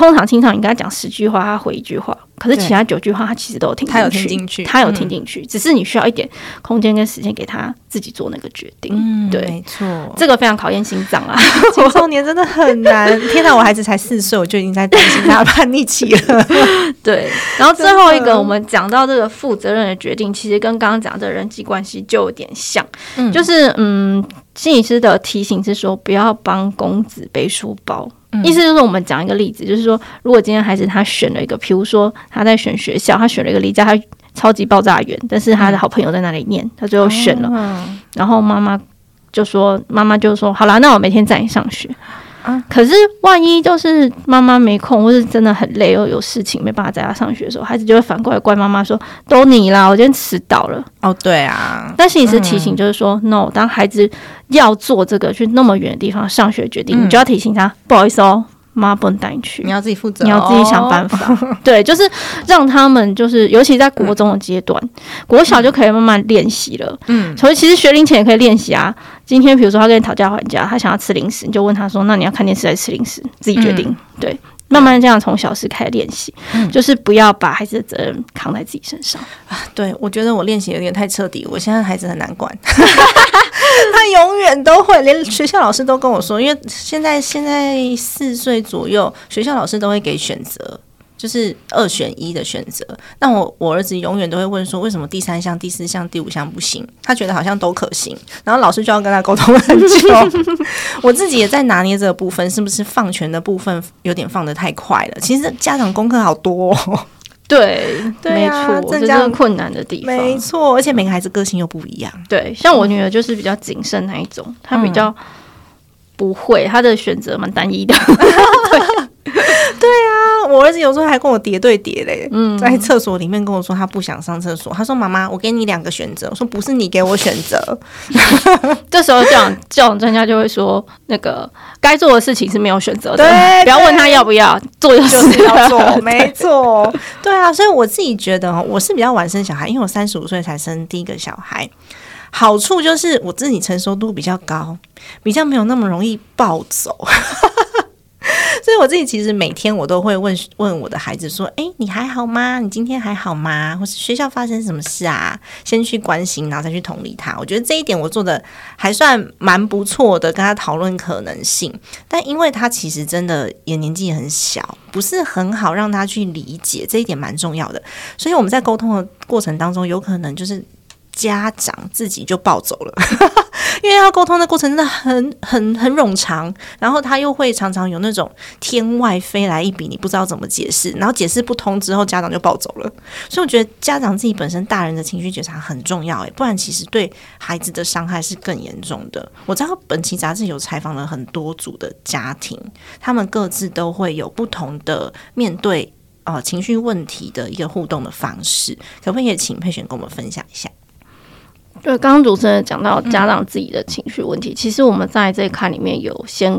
通常清唱你跟他讲十句话，他回一句话，可是其他九句话他其实都有听进去，他有听进去他有嗯听进去，只是你需要一点空间跟时间给他自己做那个决定。嗯，对没错。这个非常考验心脏啊！青少年真的很难。天哪，我孩子才四岁，我就已经在担心他叛逆期了。对，然后最后一个，我们讲到这个负责任的决定，其实跟刚刚讲的人际关系就有点像，嗯就是嗯，心理师的提醒是说，不要帮公子背书包。嗯。意思就是我们讲一个例子，就是说，如果今天孩子他选了一个，比如说他在选学校，他选了一个离家他超级爆炸远，但是他的好朋友在那里念，他最后选了，嗯然后妈妈就说，妈妈就说，好啦，那我每天载你上学。啊可是万一就是妈妈没空，或是真的很累，又有事情没办法在他上学的时候，孩子就会反过来怪妈妈说：“都你啦，我今天迟到了。哦，对啊”，但是你是提醒就是说、n o 当孩子要做这个去那么远的地方上学决定，嗯你就要提醒他，不好意思哦，妈不能带你去你。要自己负责哦，你要自己想办法，对，就是让他们就是，尤其在国中的阶段，国小就可以慢慢练习了。嗯，所以其实学龄前也可以练习啊。今天比如说他跟你讨价还价，他想要吃零食，你就问他说：“那你要看电视还是吃零食？”自己决定。对，慢慢这样从小事开始练习，就是不要把孩子的责任扛在自己身上。对，我觉得我练习有点太彻底，我现在孩子很难管，他永远都会，连学校老师都跟我说，因为现在现在四岁左右，学校老师都会给选择。就是二选一的选择，那我我儿子永远都会问说，为什么第三项、第四项、第五项不行？他觉得好像都可行，然后老师就要跟他沟通很久。我自己也在拿捏这个部分，是不是放权的部分有点放得太快了？其实家长功课好多、哦。对，对没啊错，这这样是困难的地方。没错，而且每个孩子个性又不一样。对，像我女儿就是比较谨慎那一种，她比较不会，她的选择蛮单一的。我儿子有时候还跟我叠对叠嘞，嗯在厕所里面跟我说他不想上厕所，他说妈妈，我给你两个选择，我说不是你给我选择，这时候教养教养专家就会说，那个该做的事情是没有选择的，对不要问他要不要做就就是是要做，没错，对啊，所以我自己觉得哦，我是比较晚生小孩，因为我三十五岁才生第一个小孩。好处就是我自己成熟度比较高，比较没有那么容易暴走。所以我自己其实每天我都会问问我的孩子说：“诶，你还好吗？你今天还好吗？或是学校发生什么事啊？”先去关心，然后再去同理他。我觉得这一点我做的还算蛮不错的，跟他讨论可能性。但因为他其实真的也年纪很小，不是很好让他去理解，这一点蛮重要的。所以我们在沟通的过程当中，有可能就是家长自己就暴走了。因为要沟通的过程真的很很很冗长，然后他又会常常有那种天外飞来一笔，你不知道怎么解释，然后解释不通之后，家长就暴走了。所以我觉得家长自己本身大人的情绪觉察很重要，诶，不然其实对孩子的伤害是更严重的。我知道本期杂志有采访了很多组的家庭，他们各自都会有不同的面对呃情绪问题的一个互动的方式，可不可以请佩璇跟我们分享一下？对，刚刚主持人讲到家长自己的情绪问题，其实我们在这一看里面有先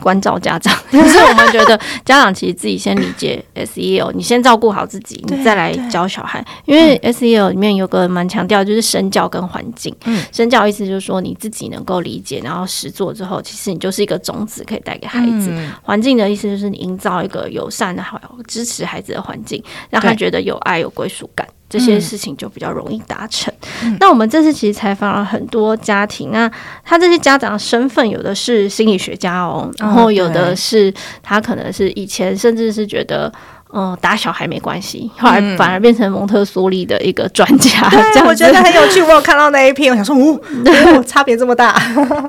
关照家长，就是我们觉得家长其实自己先理解 SEL，你先照顾好自己，你再来教小孩。因为 SEL 里面有个蛮强调就是身教跟环境，嗯。身教意思就是说你自己能够理解，然后实做之后，其实你就是一个种子可以带给孩子。嗯。环境的意思就是你营造一个友善的、好支持孩子的环境，让他对。觉得有爱、有归属感，这些事情就比较容易达成。嗯那我们这次其实采访了很多家庭，那他这些家长的身份有的是心理学家哦，然后有的是他可能是以前甚至是觉得。嗯，打小孩没关系，后来反而变成蒙特梭利的一个专家，我觉得子很有趣。我有看到那一篇，我想说，哦，哦差别这么大。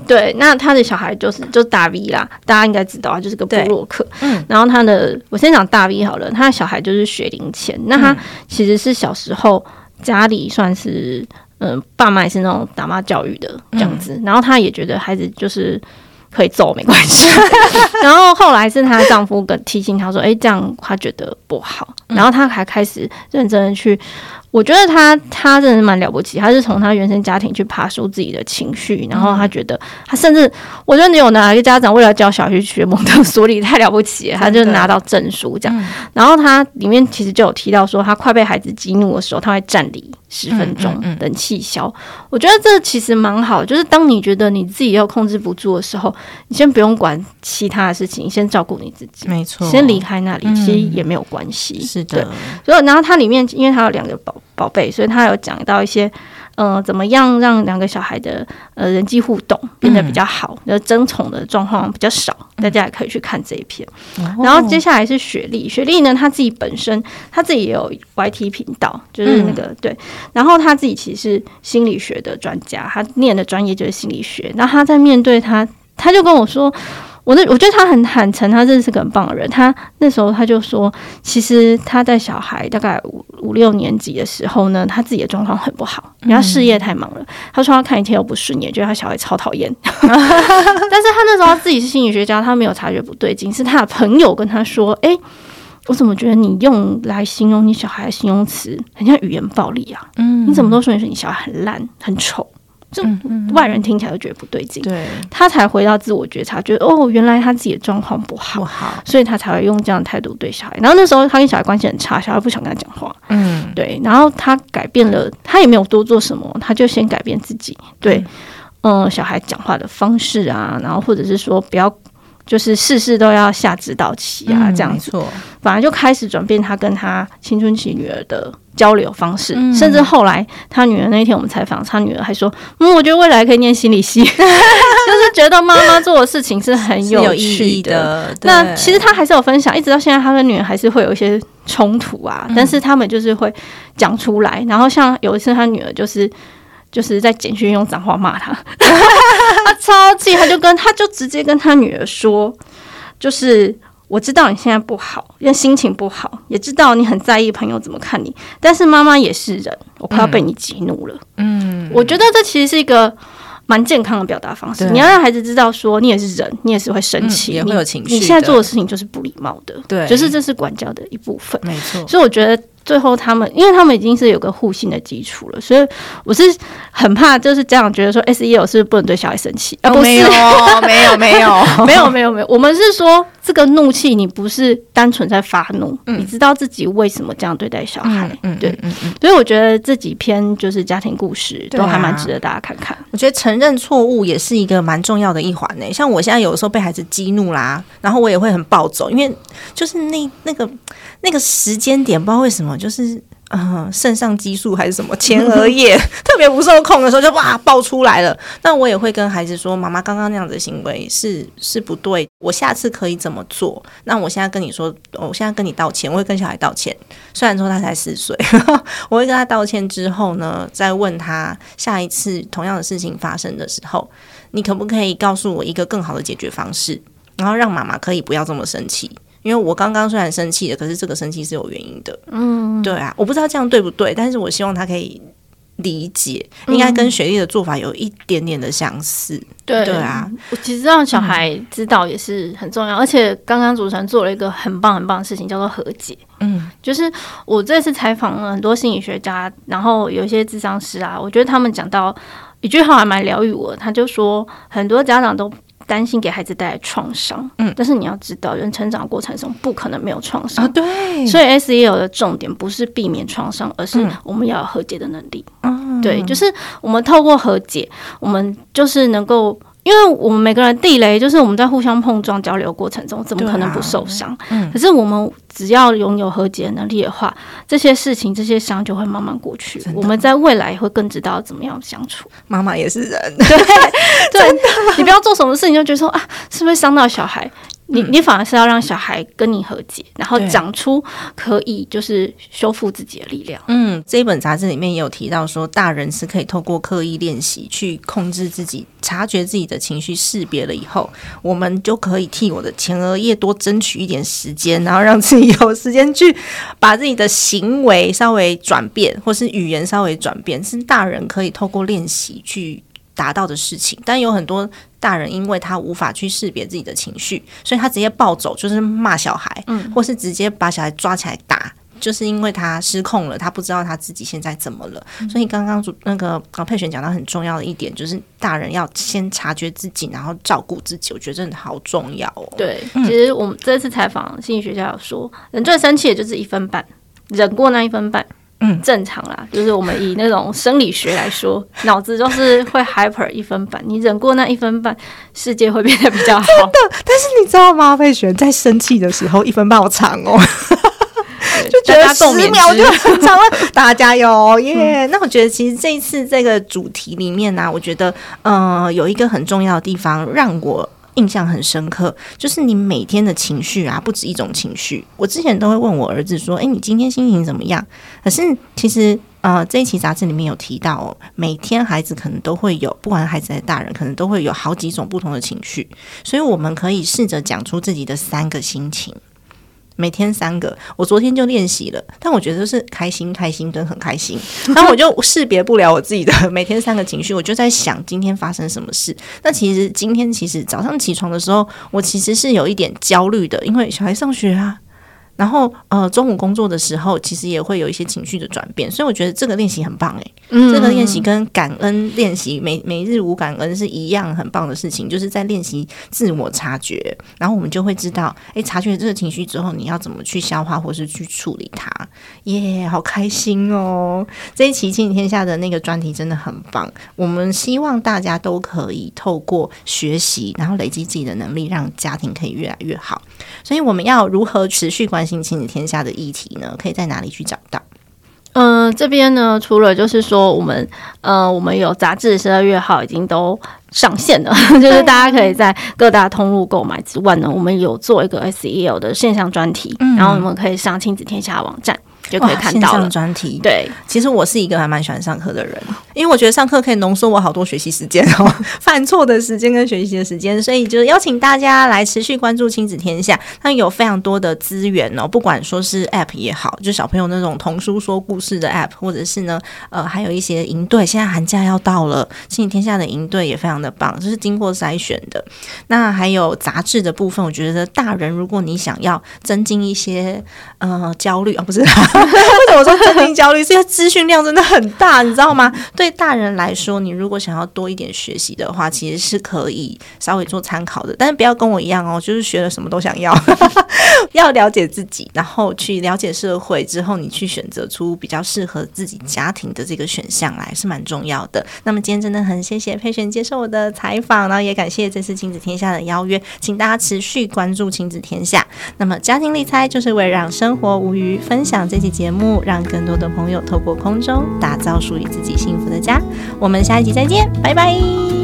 对，那他的小孩就是就是大 V 啦，大家应该知道啊，就是个布洛克。嗯，然后他的我先讲大 V 好了，他的小孩就是学龄前，那他其实是小时候家里算是嗯、爸妈也是那种打骂教育的这样子，然后他也觉得孩子就是。可以揍没关系，然后后来是她丈夫跟提醒她说：“哎、这样她觉得不好。”然后她还开始认真的去，我觉得他他真的是蛮了不起，他是从他原生家庭去爬出自己的情绪，然后他觉得他甚至我觉得你有哪一个家长为了教小孩去学蒙特梭利太了不起了，他就拿到证书这样。然后他里面其实就有提到说，他快被孩子激怒的时候，他会站立十分钟，等气消。我觉得这其实蛮好，就是当你觉得你自己要控制不住的时候，你先不用管其他的事情，你先照顾你自己，没错先离开那里，其实也没有关系。是对的，所以，然后它里面因为它有两个宝宝贝，所以他有讲到一些，呃，怎么样让两个小孩的呃人际互动变得比较好，呃，争宠的状况比较少。大家也可以去看这一篇。然后接下来是雪莉，雪莉呢，她自己本身她自己也有 YT 频道，就是那个、对，然后她自己其实是心理学的专家，她念的专业就是心理学。然后她在面对她，她就跟我说。我那我觉得他很坦诚，他真的是个很棒的人。他那时候他就说，其实他在小孩大概五五六年级的时候呢，他自己的状况很不好，因为他事业太忙了。他说他看一切都不顺眼，觉得他小孩超讨厌。但是他那时候他自己是心理学家，他没有察觉不对劲，是他的朋友跟他说：“诶，我怎么觉得你用来形容你小孩的形容词很像语言暴力啊？嗯你怎么都说你说你小孩很烂、很丑？”就外人听起来就觉得不对劲，对，他才回到自我觉察，觉得哦，原来他自己的状况不好，不好，所以他才会用这样的态度对小孩。然后那时候他跟小孩关系很差，小孩不想跟他讲话，嗯，对。然后他改变了，他也没有多做什么，他就先改变自己，对，嗯，小孩讲话的方式啊，然后或者是说不要。就是事事都要下指导棋啊，这样子，反而就开始转变他跟他青春期女儿的交流方式，甚至后来他女儿那天我们采访他女儿还说，嗯，我觉得未来可以念心理系，就是觉得妈妈做的事情是很有意义的。那其实他还是有分享，一直到现在他跟女儿还是会有一些冲突啊，但是他们就是会讲出来。然后像有一次他女儿就是。就是在简讯用脏话骂，他 超气，他就跟他就直接跟他女儿说，就是我知道你现在不好，因为心情不好，也知道你很在意朋友怎么看你，但是妈妈也是人，我快要被你激怒了。嗯，我觉得这其实是一个蛮健康的表达方式，你要让孩子知道说你也是人，你也是会生气，也会有情绪，你现在做的事情就是不礼貌的，对，就是这是管教的一部分，没错。所以我觉得。最后，他们因为他们已经是有个互信的基础了，所以我是很怕，就是家长觉得说 S E O 是不是不能对小孩生气？啊，没有，没有，没有，没有，没有，没有。我们是说，这个怒气你不是单纯在发怒，你知道自己为什么这样对待小孩？嗯，对，嗯嗯。所以我觉得这几篇就是家庭故事都还蛮值得大家看看。我觉得承认错误也是一个蛮重要的一环呢。像我现在有的时候被孩子激怒啦，然后我也会很暴走，因为就是那那个那个时间点，不知道为什么。就是，嗯，肾上激素还是什么前额叶 特别不受控的时候，就哇爆出来了。那我也会跟孩子说，妈妈刚刚那样的行为是是不对，我下次可以怎么做？那我现在跟你说，我现在跟你道歉，我会跟小孩道歉。虽然说他才四岁，我会跟他道歉之后呢，再问他下一次同样的事情发生的时候，你可不可以告诉我一个更好的解决方式，然后让妈妈可以不要这么生气。因为我刚刚虽然生气了，可是这个生气是有原因的。嗯，对啊，我不知道这样对不对，但是我希望他可以理解，应该跟雪莉的做法有一点点的相似。对对啊，我其实让小孩知道也是很重要，而且刚刚主持人做了一个很棒很棒的事情，叫做和解。嗯，就是我这次采访了很多心理学家，然后有一些智商师啊，我觉得他们讲到一句话还蛮疗愈我，他就说很多家长都。担心给孩子带来创伤，嗯，但是你要知道，人成长过程中不可能没有创伤。啊，对，所以 S E L 的重点不是避免创伤，而是我们要有和解的能力，嗯，对，就是我们透过和解，我们就是能够。因为我们每个人地雷，就是我们在互相碰撞交流过程中，怎么可能不受伤？嗯，可是我们只要拥有和解能力的话，这些事情、这些伤就会慢慢过去。我们在未来会更知道怎么样相处。妈妈也是人，对 对，你不要做什么事情就觉得说啊，是不是伤到小孩？你你反而是要让小孩跟你和解，然后长出可以就是修复自己的力量。嗯，这一本杂志里面也有提到说，大人是可以透过刻意练习去控制自己，察觉自己的情绪，识别了以后，我们就可以替我的前额叶多争取一点时间，然后让自己有时间去把自己的行为稍微转变，或是语言稍微转变，是大人可以透过练习去。达到的事情，但有很多大人因为他无法去识别自己的情绪，所以他直接暴走，就是骂小孩，嗯，或是直接把小孩抓起来打，就是因为他失控了，他不知道他自己现在怎么了。所以刚刚主那个高佩璇讲到很重要的一点，就是大人要先察觉自己，然后照顾自己，我觉得真的好重要哦。对，其实我们这次采访心理学家有说，人最生气的就是一分半，忍过那一分半。嗯，正常啦，就是我们以那种生理学来说，脑子就是会 hyper 一分半，你忍过那一分半，世界会变得比较好。真的，但是你知道吗？费璇在生气的时候，一分半好长哦，就觉得十秒就很长了。大家加油耶！那我觉得其实这一次这个主题里面呢，我觉得呃有一个很重要的地方让我。印象很深刻，就是你每天的情绪啊，不止一种情绪。我之前都会问我儿子说：“诶，你今天心情怎么样？”可是其实，呃，这一期杂志里面有提到，每天孩子可能都会有，不管孩子还是大人，可能都会有好几种不同的情绪。所以我们可以试着讲出自己的三个心情。每天三个，我昨天就练习了，但我觉得是开心、开心跟很开心，然后我就识别不了我自己的每天三个情绪，我就在想今天发生什么事。那其实今天其实早上起床的时候，我其实是有一点焦虑的，因为小孩上学啊，然后呃，中午工作的时候，其实也会有一些情绪的转变，所以我觉得这个练习很棒诶、嗯这个练习跟感恩练习每每日无感恩是一样很棒的事情，就是在练习自我察觉，然后我们就会知道，诶，察觉这个情绪之后，你要怎么去消化或是去处理它。耶、好开心哦！这一期《亲子天下》的那个专题真的很棒，我们希望大家都可以透过学习，然后累积自己的能力，让家庭可以越来越好。所以我们要如何持续关心亲子天下的议题呢？可以在哪里去找到？嗯、这边呢，除了就是说我们呃，我们有杂志十二月号已经都上线了，就是大家可以在各大通路购买之外呢，我们有做一个 SEL 的线上专题，然后我们可以上亲子天下的网站就可以看到了。专题。对，其实我是一个还蛮喜欢上课的人，因为我觉得上课可以浓缩我好多学习时间哦，犯错的时间跟学习的时间，所以就是邀请大家来持续关注亲子天下，那有非常多的资源哦，不管说是 App 也好，就小朋友那种童书说故事的 App，或者是呢，呃，还有一些营队，现在寒假要到了，亲子天下的营队也非常的棒，这是经过筛选的。那还有杂志的部分，我觉得大人如果你想要增进一些呃焦虑啊，不是，为什么说增进焦虑？这些资讯量真的很大，你知道吗？对大人来说，你如果想要多一点学习的话，其实是可以稍微做参考的，但是不要跟我一样哦，就是学了什么都想要，要了解自己，然后去了解社会之后，你去选择出比较适合自己家庭的这个选项来，是蛮重要的。那么今天真的很谢谢佩璇接受我的采访，然后也感谢这次亲子天下的邀约，请大家持续关注亲子天下。那么家庭理财就是为了让生活无余，分享这期节目，让更多的朋友透过空中打造属于自己幸福的家。我们下一集再见，拜拜。